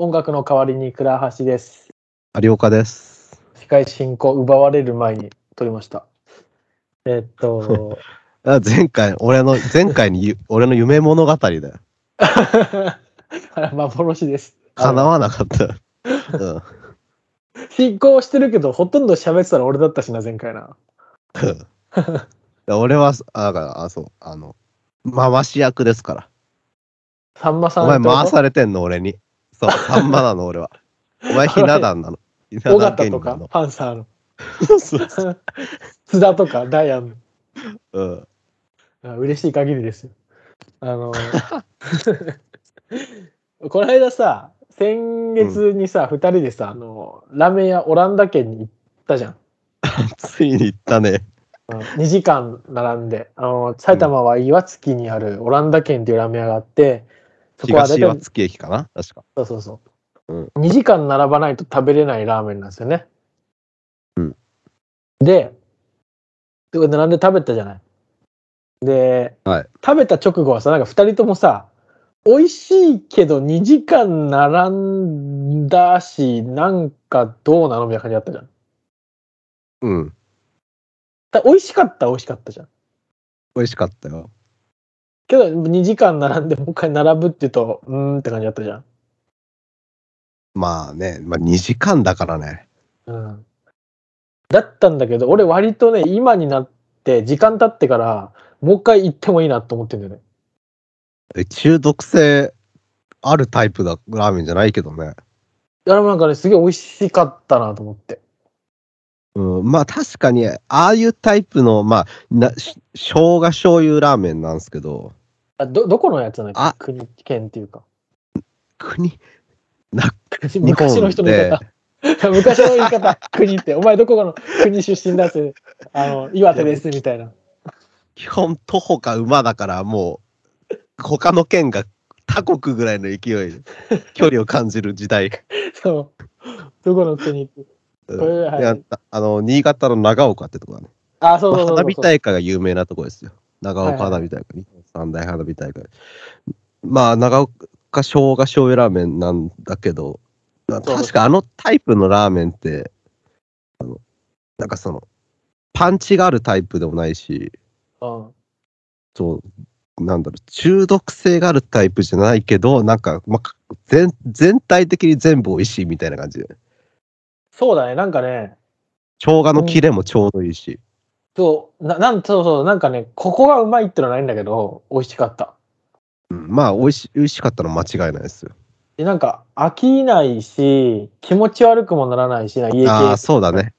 音楽の代わりに倉橋です。有岡です。世界進行奪われる前に撮りました。えっと、あ前回、俺の、前回にゆ 俺の夢物語だよ。あれ叶です。叶わなかった。うん。進行してるけど、ほとんど喋ってたの俺だったしな、前回な。俺は、あ、だから、あ、そう、あの、回し役ですから。さんまさんお前回とされてんの、俺に。そう、さ んまなの、俺は。お前、ひな壇なの。ひな尾壇形とか。パンサーの、津田とか、ダイアンの。うん。あ嬉しい限りですよ。あの、この間さ、先月にさ、二、人でさ、あの、ラーメン屋オランダ県に行ったじゃん。ついに行ったね。2時間並んで、あの、埼玉は岩槻にあるオランダ県っていうラーメン屋があって、東岩体、槻駅かな？確か。そうそうそう。うん2時間並ばないと食べれないラーメンなんですよね。うんで、で並んで食べたじゃない？で、はい食べた直後はさ、なんか2人ともさ、美味しいけど2時間並んだし、なんかどうなの？みたいな感じだったじゃん。うん。だ美味しかったは美味しかったじゃん。美味しかったよ。けど2時間並んでもう一回並ぶって言うと、うーんって感じだったじゃん。まあね、まあ2時間だからね。うん。だったんだけど、俺割とね、今になって、時間経ってから、もう一回行ってもいいなと思ってんだよね。え中毒性あるタイプだ、ラーメンじゃないけどね。いや、でもなんかね、すげえ美味しかったなと思って。うん、まあ確かに、ああいうタイプの、まあ、なし生姜醤油ラーメンなんですけど、あど、どこのやつなんだっあけ国、県っていうか。国、な、昔の人の言い方。昔の言い方、国って。お前どこかの国出身だって、あの、岩手ですみたいな。基本徒歩か馬だから、もう、他の県が他国ぐらいの勢いで、距離を感じる時代。そう。どこの国って？うんあの、新潟の長岡ってとこだね。あ、そうそうそうそう。花火大会が有名なとこですよ。長岡はいはい花火大会、日本三大花火大会。まあ、長岡生姜醤油ラーメンなんだけど、確かあのタイプのラーメンって、あの、なんかその、パンチがあるタイプでもないし、うん。そう、なんだろう、中毒性があるタイプじゃないけど、なんか、まあ、全全体的に全部美味しいみたいな感じで。そうだね、なんかね、生姜の切れもちょうどいいし。そう、ななんそうそう、なんかね、ここがうまいってのはないんだけど、美味しかった。うん、まあ、美味し美味しかったのは間違いないですよ。でなんか飽きないし、気持ち悪くもならないし、な家系。ああ、そうだね。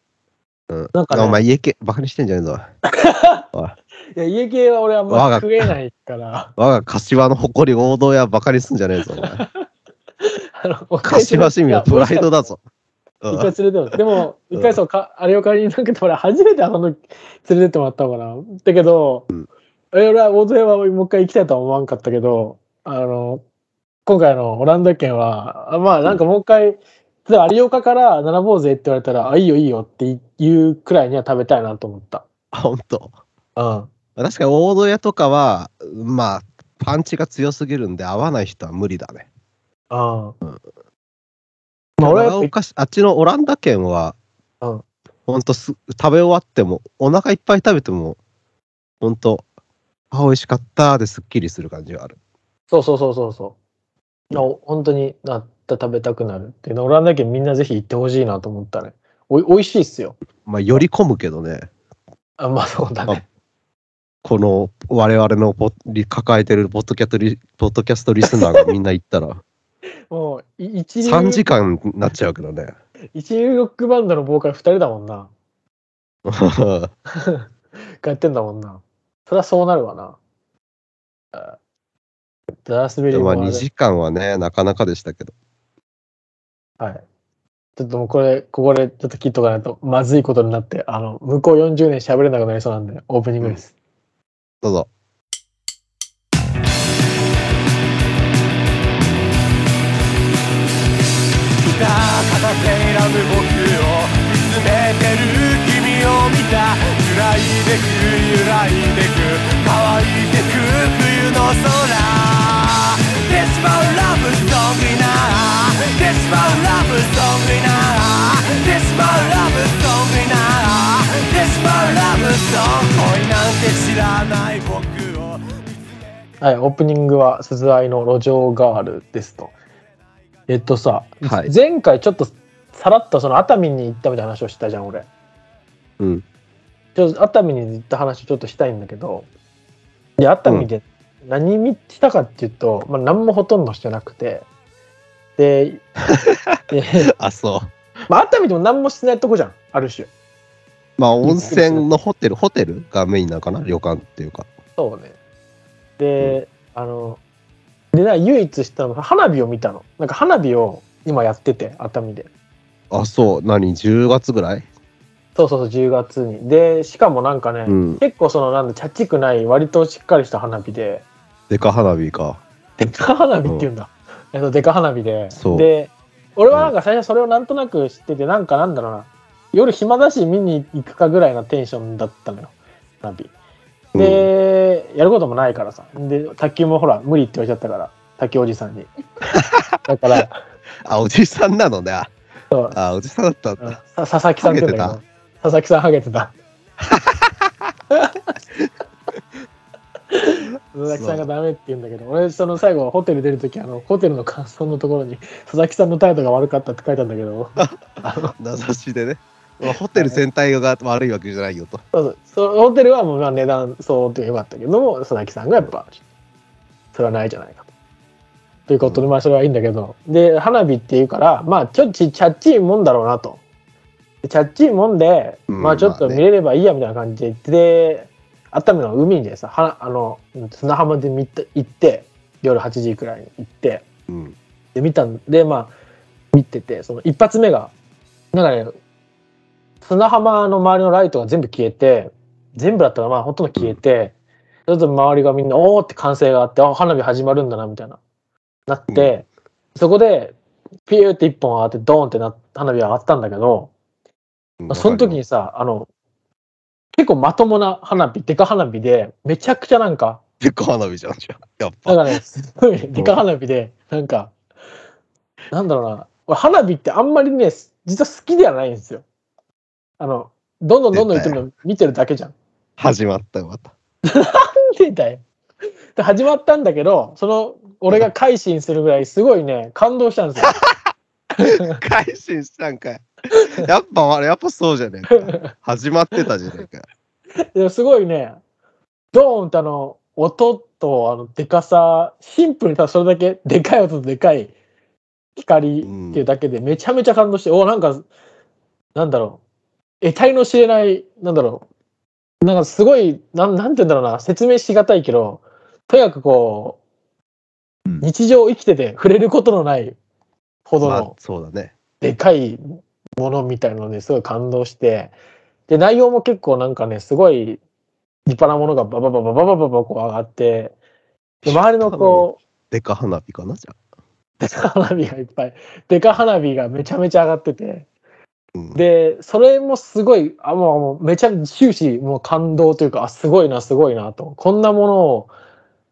うん。なんかねお前家系、バカにしてんじゃねえぞ。おいいや、家系は俺あんま我が食えないから。我が柏の誇り王道やバカにすんじゃねえぞ、お前。あの柏市民はプライドだ。ぞ。うん一回連れてもでも、うん一回そう、かあれを借りになんか俺初めてあの時連れてってもらったのかな。だけど、うんえ俺は大勢はもう一回行きたいとは思わんかったけど、あの、今回のオランダ県は、あまあなんかもう一回、例えば有岡から七坊主へって言われたら、あ、いいよいいよって言うくらいには食べたいなと思った。ほんと。うん。確かに大戸屋とかは、まあ、パンチが強すぎるんで合わない人は無理だね。ああ。まあ俺はあっちのオランダ県は、うんほんとす食べ終わっても、お腹いっぱい食べても、ほんと、あ、美味しかったですっきりする感じがある。そうそうそうそうそう。な本当になった食べたくなるっていうのオランダ県みんなぜひ行ってほしいなと思ったね。おいおいしいっすよ。まあ、寄り込むけどね、あまあそうだね。この我々のポリ抱えてるポッドキャストリポッドキャストリスナーがみんな行ったら、もうい一流3時間になっちゃうけどね。一流ロックバンドのボーカル2人だもんな。がやってんだもんな。そりゃそうなるわな。あダラスベリーまあもあれ2時間はね、なかなかでしたけど。はい。ちょっともうこれ、ここでちょっと切っとかないとまずいことになって、あの、向こう40年喋れなくなりそうなんで、オープニングです。どうぞ。た片手選ぶ僕を見つめてる君を見た揺らいでく揺らいでく乾いてく冬の空デスパーラブソングなデスパーラブソングなデスパーラブソングなデスパーラブソング恋なんて知らない僕をはいオープニングは「鈴愛の路上ガール」ですと。えっとさ、はい前回ちょっとさらっとその熱海に行ったみたいな話をしたじゃん、俺。うん。ちょっと熱海に行った話をちょっとしたいんだけど、で、熱海で何見したかっていうと、まあ何もほとんどしてなくて、で、であ、そう。まあ熱海でも何もしてないとこじゃん、ある種。まあ、温泉のホテル、ホテルがメインなのかな旅館っていうか。そうね。で、あの、で、な唯一したのが花火を見たの。なんか花火を今やってて、熱海で。あ、そう。何 ?10 月ぐらい？そうそうそう、10月に。で、しかもなんかね、うん。結構その、なんだ、ちゃっちくない、割としっかりした花火で、デカ花火か。デカ花火っていうんだ。えっと、デカ花火で。で、俺はなんか最初それをなんとなく知ってて、なんかなんだろうな、夜暇だし見に行くかぐらいなテンションだったのよ、花火。うん、で、やることもないからさ。で、卓球もほら、無理って言われちゃったから、卓球おじさんに。だから、あ、おじさんなのね。あそうあ、おじさんだったんうんだ。さ佐々木さんって言うんだけど、佐々木さんハゲてた。佐々木さんがダメって言うんだけど、俺、その最後、ホテル出るとき、あの、ホテルの感想のところに、佐々木さんの態度が悪かったって書いたんだけど、あ の名指しでね。まあホテル全体が悪いわけじゃないよと。そうそうホテルはもうまあ値段相応とよかったけども、佐々木さんがやっぱ、それはないじゃないかと。ということで、まあそれはいいんだけど、で、花火っていうから、まあちょっとちちゃっちいもんだろうなと。でちゃっちいもんで、うんまあちょっと見れればいいやみたいな感じで言って、で、熱海の海でさ、はあの砂浜で見た行って、夜8時くらいに行って、うん。で見たんでまあ見ててその一発目がなんかね砂浜の周りのライトが全部消えて全部だったらまあほとんど消えて、ちょっと周りがみんなおーって歓声があってあ花火始まるんだなみたいななって、そこでピューって一本上がってドーンってな花火上がったんだけど、まあその時にさあの結構まともな花火デカ花火でめちゃくちゃなんかデカ花火じゃん、じゃあ。やっぱ。なんかね、すごいねデカ花火で、なんか、なんだろうな、俺花火ってあんまりね、実は好きではないんですよ。あの、どんどんどんどん言ってるの見てるだけじゃん。始まったよ、また。なんでだよ。で始まったんだけど、その、俺が改心するぐらいすごいね、感動したんですよ。改心したんかい。やっぱ、あれ、やっぱそうじゃねえか。始まってたじゃねえか。ですごいね、ドーンってあの、音とあの、でかさ、シンプルにただそれだけ、でかい音とでかい光っていうだけで、めちゃめちゃ感動して、おなんか、なんだろう、得体の知れない、なんだろう、なんかすごい、なんなんて言うんだろうな、説明しがたいけど、とにかくこう、うん日常生きてて触れることのないほどまあの、そうだね。でかいものみたいなのですごい感動してで内容も結構なんかねすごい立派なものがババババババババこう上がってで周りのこうデカ花火かなじゃあ。でか花火がいっぱいでか花火がめちゃめちゃ上がっててうん、でそれもすごいあもうめちゃ終始もう感動というかあすごいなすごいなと。こんなものを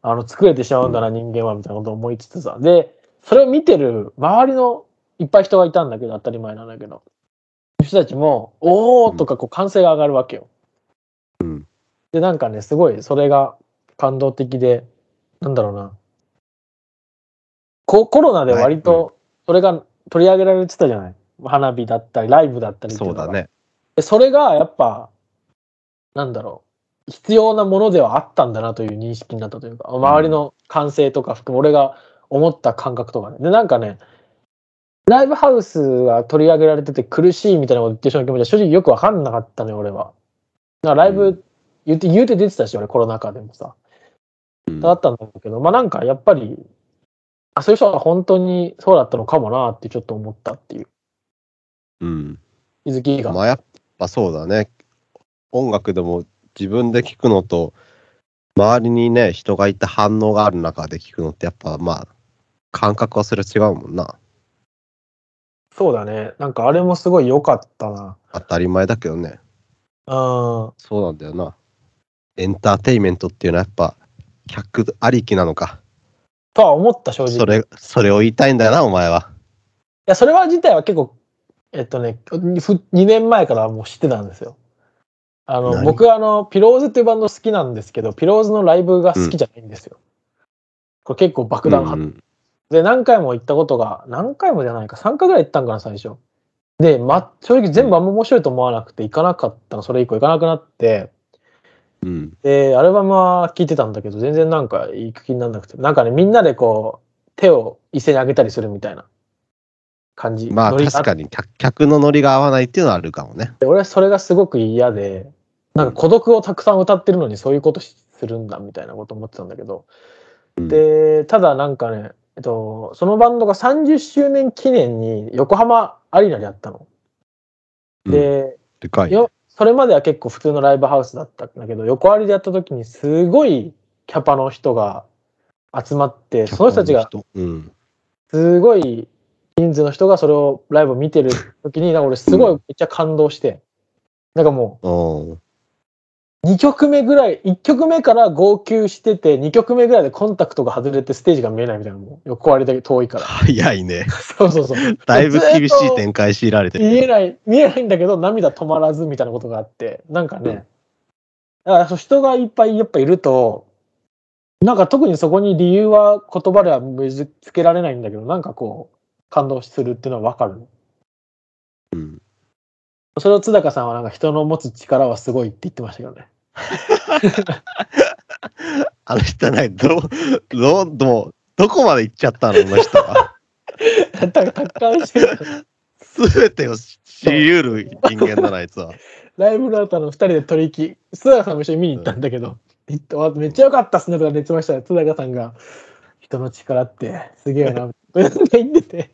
あの作れてしまうんだな、人間はみたいなことを思いつつさ。でそれを見てる周りのいっぱい人がいたんだけど当たり前なんだけど。人たちも「おお!」とかこう歓声が上がるわけよ。うん。でなんかねすごいそれが感動的でなんだろうな。ココロナで割はとそれが取り上げられてたじゃない花火だったりライブだったりそうだね。でそれがやっぱなんだろう必要なものではあったんだなという認識になったというか周りの歓声とか含め俺が思った感覚とかねでなんかねライブハウスが取り上げられてて苦しいみたいなこと言ってる人の気持ちは正直よく分かんなかったのよ俺は。だからライうブ言って言うて出てたし俺コロナ禍でもさ。うんだったんだけどまあなんかやっぱりあそういう人は本当にそうだったのかもなってちょっと思ったっていううん。気づきが。まあやっぱそうだね。音楽でも自分で聴くのと、周りにね、人がいて反応がある中で聴くのってやっぱまあ、感覚はそれ違うもんな。そうだねなんかあれもすごい良かったな。当たり前だけどね。うんそうなんだよな。エンターテインメントっていうのはやっぱ、客ありきなのか。とは思った正直。いそれ、それを言いたいんだよな、お前は。やそれは自体は結構えっとね2年前からもう知ってたんですよ。あの、何？僕あの、ピローズっていうバンド好きなんですけど、ピローズのライブが好きじゃないんですよ。これ結構爆弾派、うんで、何回も行ったことが、何回もじゃないか、3回ぐらい行ったんかな、最初。で、ま、正直全部あんま面白いと思わなくて、行かなかったの、それ以降行かなくなって、うん。で、アルバムは聴いてたんだけど、全然なんか行く気にならなくて、なんかね、みんなでこう、手を一斉に上げたりするみたいな感じ。まあ確かに客客のノリが合わないっていうのはあるかもね。で俺はそれがすごく嫌で、なんか孤独をたくさん歌ってるのにそういうことするんだみたいなこと思ってたんだけど、うんで、ただなんかね、えっと、そのバンドが30周年記念に横浜アリーナでやったの。うんで、でかいそれまでは結構普通のライブハウスだったんだけど、横アリでやった時にすごいキャパの人が集まって、その人たちがうん。すごい人数の人がそれをライブを見てる時に、なんか俺すごいめっちゃ感動して、なんかもうん。う2曲目ぐらい、1曲目から号泣してて、2曲目ぐらいでコンタクトが外れてステージが見えないみたいな、もう横割りだけ遠いから。早いね。そうそうそう。だいぶ厳しい展開強いられてる。見えない、見えないんだけど、涙止まらずみたいなことがあって、なんかね、だからそう人がいっぱいやっぱいると、なんか特にそこに理由は言葉では見つけられないんだけど、なんかこう、感動するっていうのはわかる。うん。それを津高さんはなんか人の持つ力はすごいって言ってましたけどね。あの人ね、ど、ど、ど、どこまで行っちゃったの、あの人は。達観してる。すべてを知り得る人間だな、あいつは。ライブの後の二人で取引、津高さんも一緒に見に行ったんだけど、行ってわめっちゃ良かったっすねとか言ってましたよ。津高さんが、人の力ってすげえな、言ってて、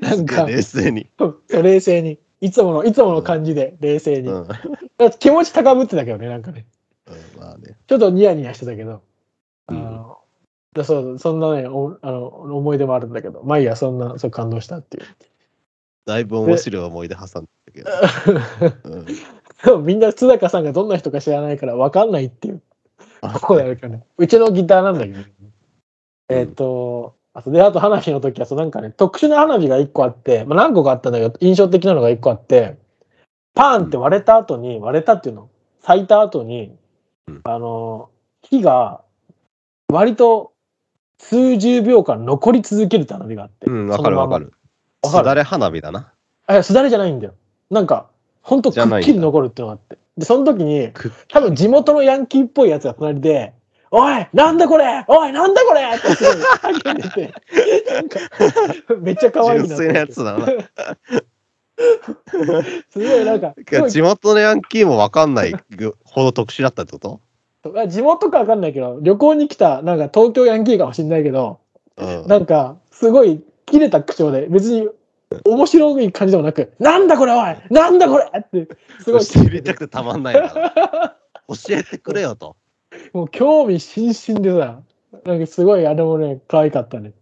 なんか、冷静に。そう冷静に、いつもの、いつもの感じで冷静に。うん。うん気持ち高ぶってたけどね、なんかね。まあね。ちょっとニヤニヤしてたけど。あうんの、だそうそんなねおあの、思い出もあるんだけど、まあいいや、そんな、そう感動したっていう。だいぶ面白い思い出挟んだけど。うんみんな津高さんがどんな人か知らないから分かんないっていうここであるからね。うちのギターなんだけど、ね。えっ、と、あとで、あと花火の時はそうなんかね、特殊な花火が1個あって、まあ、何個かあったんだけど、印象的なのが1個あって、パーンって割れた後に、割れたっていうの、咲いた後に、うんあの、火が割と数十秒間残り続けるって花火があって。うん、わかるわかる。すだれ花火だな。あ、いやすだれじゃないんだよ。なんか、ほんとくっきり残るっていうのがあって。で、その時に、く多分地元のヤンキーっぽいやつが隣で、おいなんだこれおいなんだこれってて、めっちゃ可愛いな純粋なやつだな。すごいなんか、地元のヤンキーもわかんないほど特殊だったってこと？あ地元かわかんないけど、旅行に来た、なんか東京ヤンキーかもしんないけど、うん。なんか、すごい切れた口調で、別に面白い感じでもなく、なんだこれおいなんだこれって、すごい知りたくてたまんないな。教えてくれよと。もう興味津々でさ、なんかすごいあれもね、可愛かったね。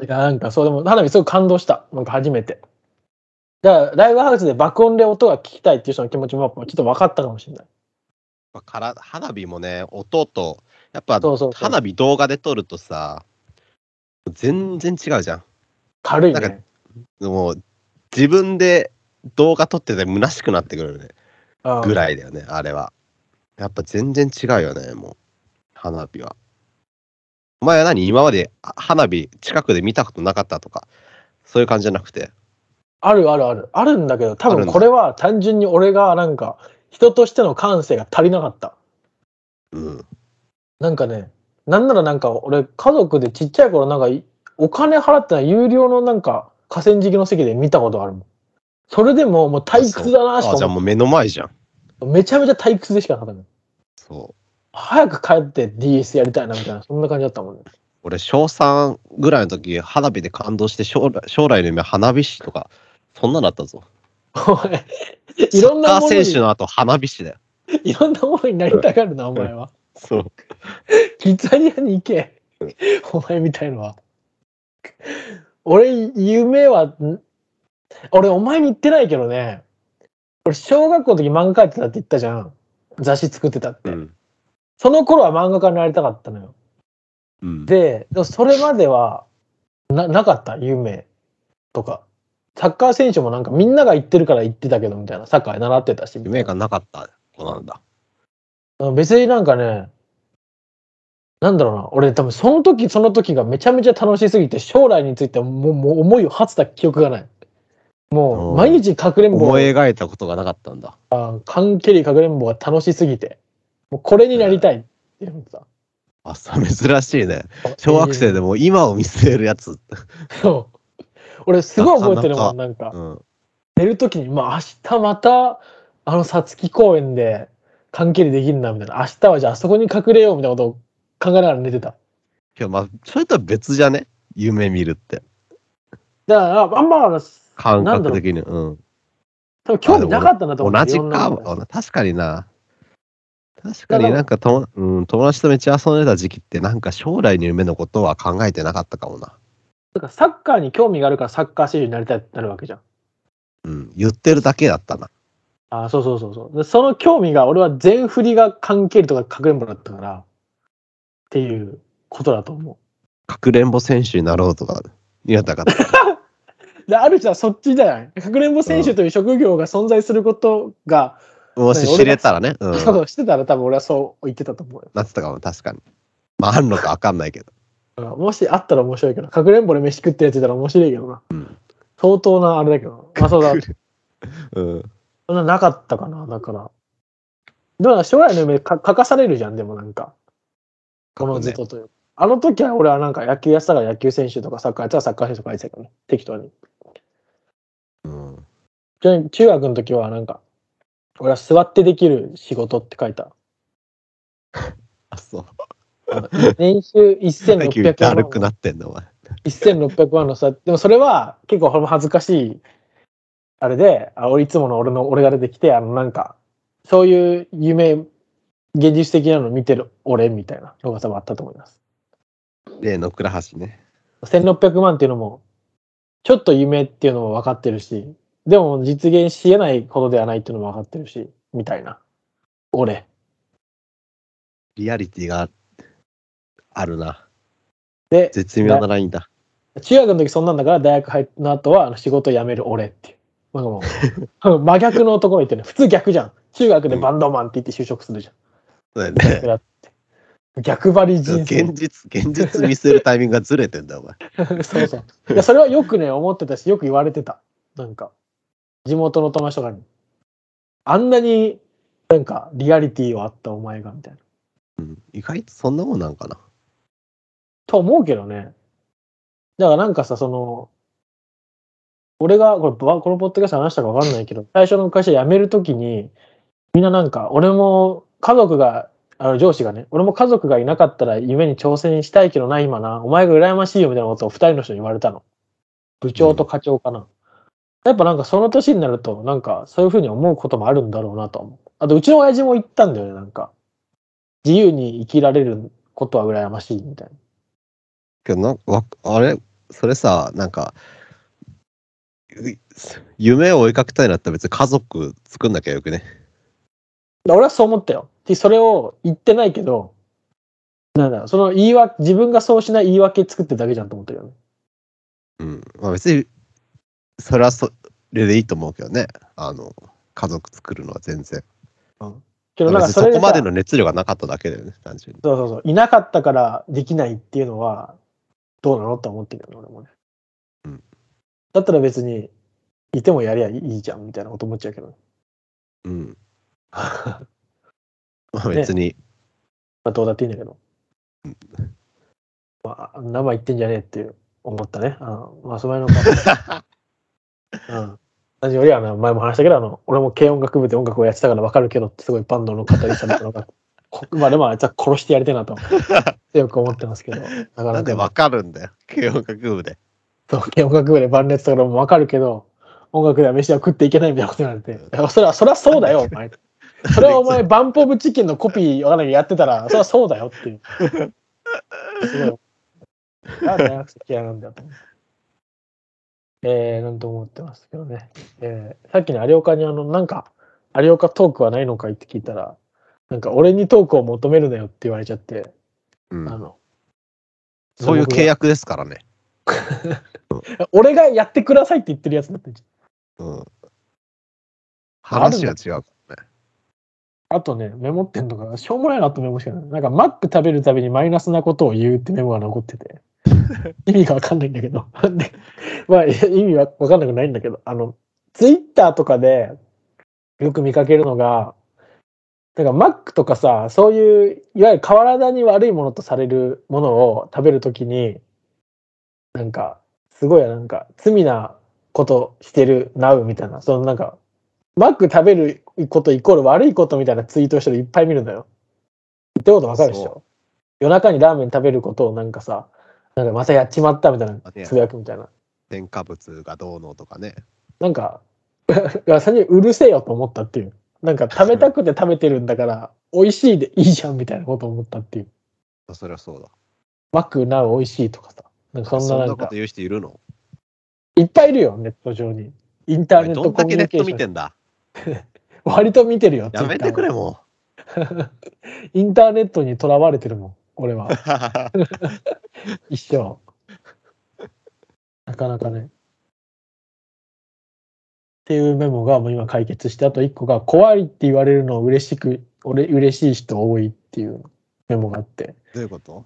だからなんかそうでも花火すごい感動した。なんか初めて。だからライブハウスで爆音で音が聞きたいっていう人の気持ちもちょっと分かったかもしれない。から花火もね、音と、やっぱ花火動画で撮るとさ、全然違うじゃん。なん軽いね。もう自分で動画撮ってて虚しくなってくるねうんぐらいだよね、あれは。やっぱ全然違うよね、もう。花火は。お前は何？今まであ花火近くで見たことなかったとか、そういう感じじゃなくて？あるあるある。あるんだけど、多分これは単純に俺がなんか人としての感性が足りなかった。うん。なんかね、なんならなんか俺家族でちっちゃい頃なんかいお金払ってない有料のなんか河川敷の席で見たことあるもん。それでももう退屈だなしか思あじゃあもう目の前じゃん。めちゃめちゃ退屈でしかなかったの。そう。早く帰って DS やりたいなみたいな、そんな感じだったもんね。俺、小3ぐらいの時、花火で感動して将来、将来の夢、花火師とか、そんなだったぞ。お前、いろんなサッカーものに選手の後、花火師だよ。いろんなものになりたがるな、お前は。そう。キツアニアに行け。お前みたいのは。俺、夢は、ん俺、お前に言ってないけどね。俺、小学校の時漫画描いてたって言ったじゃん。雑誌作ってたって。うん。その頃は漫画家になりたかったのよ。うん。で、それまではななかった、夢とか。サッカー選手もなんかみんなが行ってるから行ってたけどみたいな、サッカー習ってたし。夢がなかった。そうなんだ。別になんかね、なんだろうな、俺多分その時その時がめちゃめちゃ楽しすぎて、将来についてもうもう思いを馳せた記憶がない。もううん毎日かくれんぼ思い描いたことがなかったんだ。カンケリかくれんぼが楽しすぎて、もうこれになりたいっていうのさ。あ、そう、珍しいね。小学生でも今を見据えるやつ。そう。俺すごい覚えてるもん、なんか。うん。寝るときに、まあ明日また、あのさつき公園で、関係できるな、みたいな。明日はじゃああそこに隠れよう、みたいなことを考えながら寝てた。けどまあ、それとは別じゃね？夢見るって。だから、あんま、あの感覚的に。うん。多分興味なかったなと思って。同じか。確かにな。確かになんかと、うん、友達とめっちゃ遊んでた時期ってなんか将来の夢のことは考えてなかったかもな。だからサッカーに興味があるからサッカー選手になりたいってなるわけじゃん。うん。言ってるだけだったな。あそうそうそうそう。でその興味が、俺は全振りが関係とかかくれんぼだったから、っていうことだと思かくれんぼ選手になろうとか言わなかった。う。で、ある人はそっちじゃない？かくれんぼ選手という職業が存在することが、もし知れたらね。うん。そうしてたら多分俺はそう言ってたと思うよ。なってたかも、確かに。まあ、あんのかわかんないけど。うんもしあったら面白いけど、かくれんぼで飯食ってるやついたら面白いけどな。うん。相当なあれだけど。まあそうだ。うん。そんななかったかな、だから。でも将来の夢か書かされるじゃん、でもなんか。このずとというか。あの時は俺はなんか野球やってたから野球選手とかサッカーやってたらサッカー選手とかやってたからね、適当に。うん。中学の時はなんか、俺は座ってできる仕事って書いた。あ、そう。年収1600だる万くなってんの、お前。1600万のさ、でもそれは結構恥ずかしい、あれで、あ俺いつもの俺の、俺が出てきて、あのなんか、そういう夢、現実的なの見てる俺みたいなのが多分あったと思います。例の倉橋ね。1600万っていうのも、ちょっと夢っていうのも分かってるし、でも実現し得ないことではないっていうのも分かってるし、みたいな。俺。リアリティがあるな。で、絶妙なラインだ。中学の時そんなんだから大学入った後は仕事辞める俺っていう。なんかもう 真逆のところ行ってね。普通逆じゃん。中学でバンドマンって言って就職するじゃん。そうだよね。逆張り人生現。実、現実見せるタイミングがずれてんだよ、お前。そうそう。いや、それはよくね、思ってたし、よく言われてた。なんか、地元の友達とかに。あんなになんかリアリティはあったお前が、みたいな。うん、意外とそんなもんなんかな。と思うけどね。だからなんかさ、その、俺が、これ、ばこのポッドキャスト話したか分かんないけど、最初の会社辞めるときに、みんななんか、俺も家族が、あの上司がね、俺も家族がいなかったら夢に挑戦したいけどな、今な、お前が羨ましいよみたいなことを二人の人に言われたの。部長と課長かな。やっぱなんかその年になると、なんかそういうふうに思うこともあるんだろうなとは思う。あと、うちの親父も言ったんだよね、なんか。自由に生きられることは羨ましいみたいな。けどなわあれ？それさなんかう夢を追いかけたいなったら別に家族作んなきゃよくね俺はそう思ったよ。でそれを言ってないけど、なんだろう、その言い訳、自分がそうしない言い訳作ってるだけじゃんと思ったけどね。うん。まあ別にそれはそれでいいと思うけどね。あの家族作るのは全然。けどなんかそこまでの熱量がなかっただけだよね単純に。そうそうそう、いなかったからできないっていうのは、どうなのって思ってるよね、俺もね。うん。だったら別に、いてもやりゃいいじゃんみたいなこと思っちゃうけどね。うん ままあ別に、あどうだっていいんだけどうん。まあ、生言ってんじゃねえって思ったね。あまあ、その辺のか。うん。同じよりは、あの前も話したけど、あの、俺も軽音楽部で音楽をやってたから分かるけどってすごいバンドの語りされたのが、こ まあでもあいつは殺してやりたいなと 強く思ってますけど、なかななんかでわかるんだよ軽音楽部でそう軽音楽部でバンドやってたからも分かるけど、音楽では飯は食っていけないみたいなこと言われて、それは、それはそうだよ、お前。それはお前、バンプオブチキンのコピーわかんないけどやってたら、それはそうだよっていう。すごい。あ大学生嫌いなんだ。えー、なんと思ってますけどね。えー、さっきの有岡にあの、なんか、有岡トークはないのかいって聞いたら、なんか俺にトークを求めるなよって言われちゃって、うんあの、そういう契約ですからね 俺がやってくださいって言ってるやつだったじうん話が違うあとね、メモってんのが、しょうもないなとメモしてない。なんか、マック食べるたびにマイナスなことを言うってメモが残ってて、意味がわかんないんだけど。でまあ、意味はわかんなくないんだけど、あの、ツイッターとかでよく見かけるのが、なんかマックとかさ、そういう、いわゆる体に悪いものとされるものを食べるときに、なんか、すごいなんか、罪なことしてるなうみたいな、そのなんか、マック食べることイコール悪いことみたいなツイートをしてるいっぱい見るんだよ。言ってることわかるでしそょ夜中にラーメン食べることをなんかさ、なんかまたやっちまったみたいなつぶやくみたいな。添加物がどうのとかね。なんか、最初にうるせえよと思ったっていう。なんか食べたくて食べてるんだから、美味しいでいいじゃんみたいなことを思ったっていう。そりゃそうだ。マックなう美味しいとかさ。なんかそんななんかそんなこと、言う人いるの？いっぱいいるよ、ネット上に。インターネッどトコんだけネッミュニケーション。ト見てんだ？割と見てるよ。やめてくれも インターネットにとらわれてるもん、俺は。う。一生。なかなかね。っていうメモがもう今解決して、あと一個が怖いって言われるのを嬉しく、俺嬉しい人多いっていうメモがあって。どういうこと？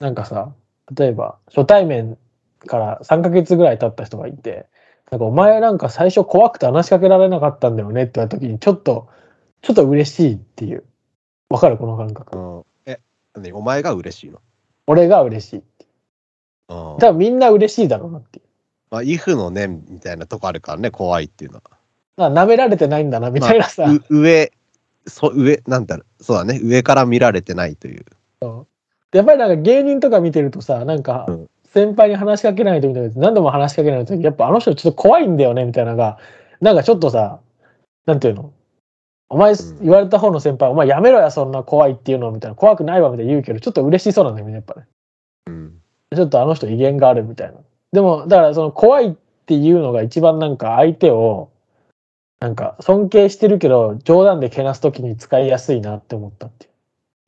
なんかさ、例えば初対面から3ヶ月ぐらい経った人がいて、なんかお前なんか最初怖くて話しかけられなかったんだよねって言われた時にちょっと、ちょっと嬉しいっていう。わかるこの感覚。うん。え、ね、お前が嬉しいの？俺が嬉しい。うん。多分みんな嬉しいだろうなっていう。まあ、イフの念みたいなとこあるからね、怖いっていうのは。な舐められてないんだなみたいなさ。う上、そ上、なんだろう、そうだね、上から見られてないという。やっぱりなんか芸人とか見てるとさ、なんかうん先輩に話しかけないとみたいな何度も話しかけないとやっぱあの人ちょっと怖いんだよねみたいなのが、なんかちょっとさ、なんていうの？お前、ん言われた方の先輩、お前やめろや、そんな怖いっていうのみたいな、怖くないわみたいな言うけど、ちょっと嬉しそうなんだよね、やっぱね。うん。ちょっとあの人威厳があるみたいな。でも、だからその怖いっていうのが一番なんか相手を、なんか尊敬してるけど、冗談でけなすときに使いやすいなって思ったっていう。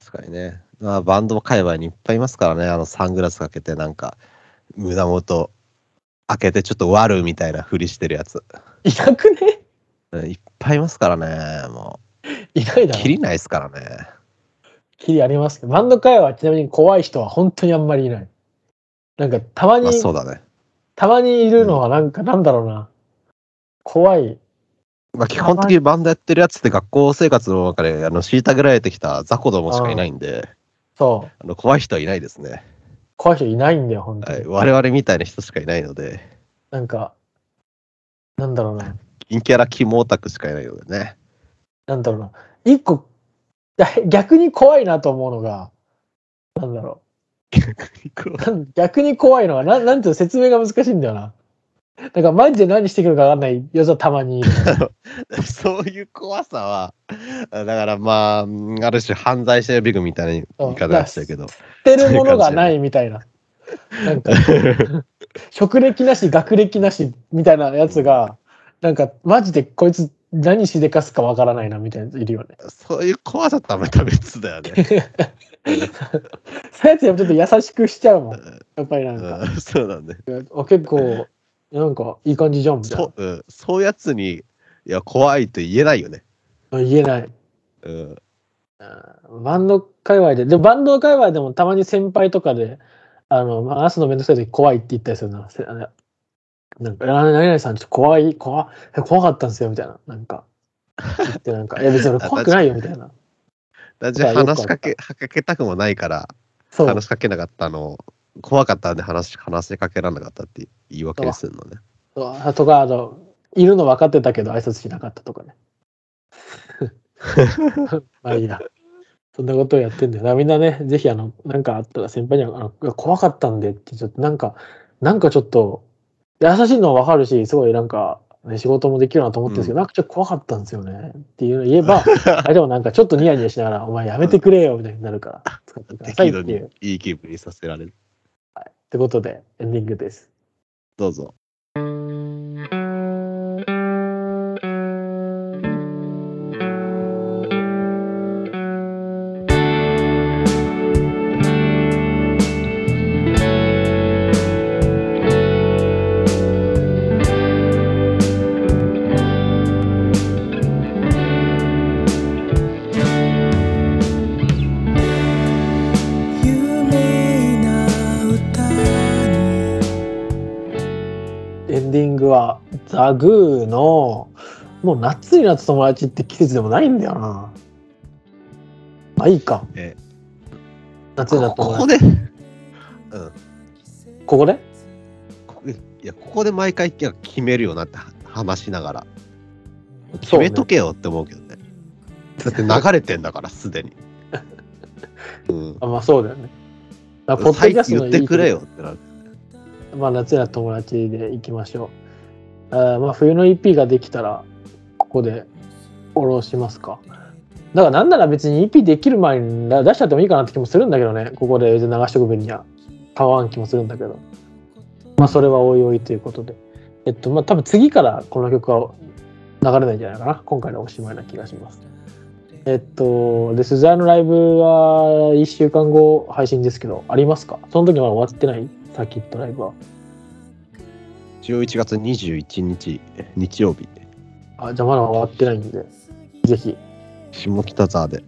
確かにね。まあ、バンド界隈にいっぱいいますからね、あのサングラスかけて、なんか、胸元開けてちょっと悪みたいなふりしてるやつ。いなくね？うんいっぱいいますからね、もいないだう。ろ。切りないですからね。きりありますけど、バンド界はちなみに怖い人は本当にあんまりいない。なんかたまに、まあ、そうだね。たまにいるのはなんか、なんだろうな。怖い。まあ、基本的にバンドやってるやつって学校生活の中であの虐げられてきた雑魚どもしかいないんで、そう。あの怖い人はいないですね。怖い人いないんだよ、本当に。はい、我々みたいな人しかいないので、なんか、なんだろうな。陰キャラキモオタクしかいないのでね。なんだろうな。一個、だ逆に怖いなと思うのが、なんだろう。逆に怖いのは、なんなんていうの説明が難しいんだよな。なんかマジで何してくるか分かんないやつはたまに。そういう怖さは、だからまあ、うんある種犯罪者予備軍みたいな言い方でしたけど。捨てるものがないみたいな。なんか、職歴なし、学歴なしみたいなやつが、なんか、マジでこいつ何しでかすかわからないなみたいなやついるよね。そういう怖さとはまた別だよね。そういうやつちょっと優しくしちゃうもん。やっぱりなんか、うんそうだね。あ結構、なんかいい感じじゃんみたいそう、うん、そういうやつに、いや、怖いと言えないよね。な。言えない。うん。バンド界隈で、でもバンド界隈でもたまに先輩とかで、あの、話すのめんどくさい時怖いって言ったりするな。なんか、な何々さんちょっと怖い、怖え怖かったんですよ、みたいな。なんか、言ってなんか、いや別に俺怖くないよ、みたいな。だじゃ話しかけ、かけたくもないから。話しかけなかったのを、怖かったんで話し話しかけられなかったって言い訳でするのね。そうとか、あの、いるの分かってたけど挨拶しなかったとかね。まあいいや。そんなことをやってんだよ。だからみんなね、ぜひあの、なんかあったら先輩には、あの怖かったんでって、ちょっとなんか、なんかちょっと、優しいのは分かるし、すごいなんか、ね、仕事もできるなと思ってるんですけど、うんなんかちょっと怖かったんですよね。っていうのを言えば、相手もなんかちょっとニヤニヤしながら、お前やめてくれよ、みたいになるから、使ってくださいっていう。いい気分にさせられる。ってことで、エンディングです。どうぞ。エンディングはザグーのもう夏になった友達って季節でもないんだよな。まあいいか。え夏になこった友達。ここで、うん、ここで？ここいや、ここで毎回決めるよなって話しながら、決めとけよって思うけどね。だって流れてんだから、すでに。うん。あまあそうだよね。まあポッドキャストのいい言ってくれよってなる。まあ夏になった友達で行きましょう。あまあ冬の EP ができたらここでフォローしますか。だからなんなら別に EP できる前に出しちゃってもいいかなって気もするんだけどね。ここで流しとく分には。買わん気もするんだけど。まあそれはおいおいということで。えっとまあ多分次からこの曲は流れないんじゃないかな。今回のおしまいな気がします。えっと、で、スザイのライブは1週間後配信ですけど、ありますか？その時まだ終わってない？サーキットライブは。11月21日、日曜日、あ、じゃあまだ終わってないんで、ぜひ。下北沢で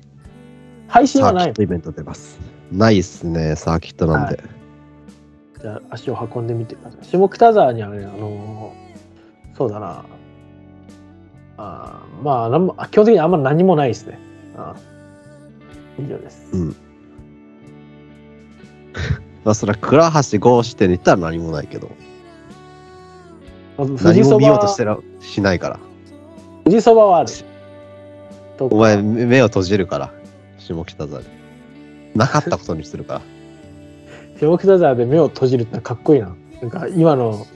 配信はないサーキットイベント出ます。ないっすね、サーキットなんで。じゃあ足を運んでみてください。下北沢にはね、あのーそうだな。あーまあなんも、あ基本的にあんま何もないですね。以上です。うん まあ、それは倉橋豪志店に行ったら何もないけど、富何も見ようとしてらしないから。富士そばはある。お前、目目を閉じるから、下北沢で。なかったことにするから。下北沢で目を閉じるってかっこいいな。なんか今の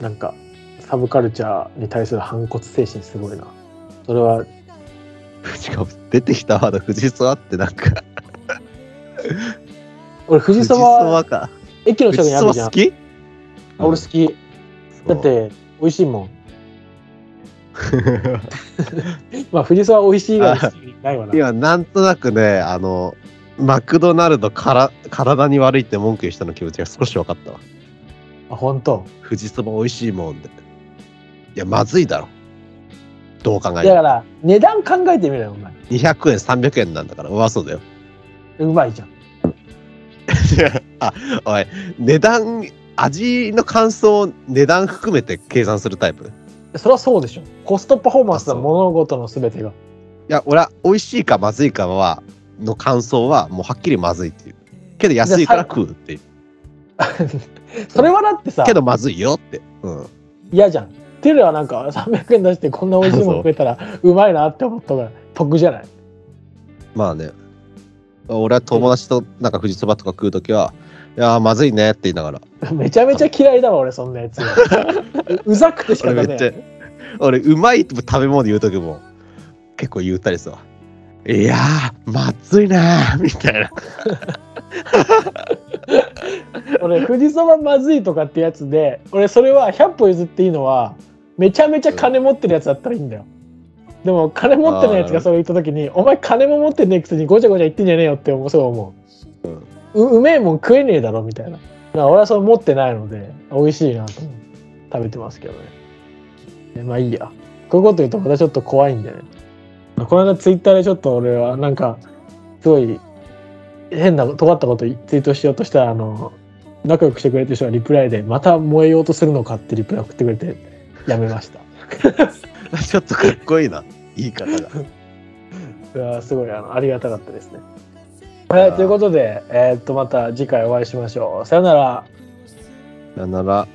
なんかサブカルチャーに対する反骨精神すごいな。それは しかも出てきたワード、藤沢ってなんか、俺富士そばはか。駅の近く藤にあるじゃん。沢好き？あ俺好き。だっ、て美味しいもん。まあ藤沢美味しい以外ないわな。今、なんとなくね、あの、マクドナルドから体に悪いって文句言う人の気持ちが少し分かったわ。あ本当。富士そば美味しいもんで。いや、まずいだろ。どう考えだ。から値段考えてみろよお前。200円、300円なんだから、うまそうだよ。うまいじゃん。あ、おい、値段、味の感想を値段含めて計算するタイプ？いそれはそうでしょ。コストパフォーマンスだあそう物事のすべてが。や、俺は美味しいかまずいかは、の感想はもうはっきりまずいっていう。けど安いから食うっていう。それはだってさけどまずいよって。うん。嫌じゃん。テレはなんか300円出してこんな美味しいもの食えたらうまいなって思ったから得じゃない？まあね。俺は友達となんか富士そばとか食うときは、いやーまずいねって言いながら。めちゃめちゃ嫌いだわ俺そんなやつ。うざくて仕方ね俺めっちゃえ。、俺うまい食べ物言うときも結構言ったりさ。いやー、まずいなーみたいな。俺富士そばまずいとかってやつで俺それは100歩譲っていいのはめちゃめちゃ金持ってるやつだったらいいんだよ。でも金持ってないやつがそれ言った時にお前金も持ってねえくせにごちゃごちゃ言ってんじゃねえよって思うそう思う。ううめえもん食えねえだろみたいな。俺はそれ持ってないので美味しいなと食べてますけどね。えまあいいや。こういうこと言うとまたちょっと怖いんでね。この間ツイッターでちょっと俺はなんかすごい変な尖ったことツイートしようとしたらあの仲良くしてくれてる人がリプライでまた燃えようとするのかってリプライ送ってくれてやめました。ちょっとかっこいいな。言い方が。いやすごいあのありがたかったですね。はい、ということで、えーっとまた次回お会いしましょう。さよなら。さよなら。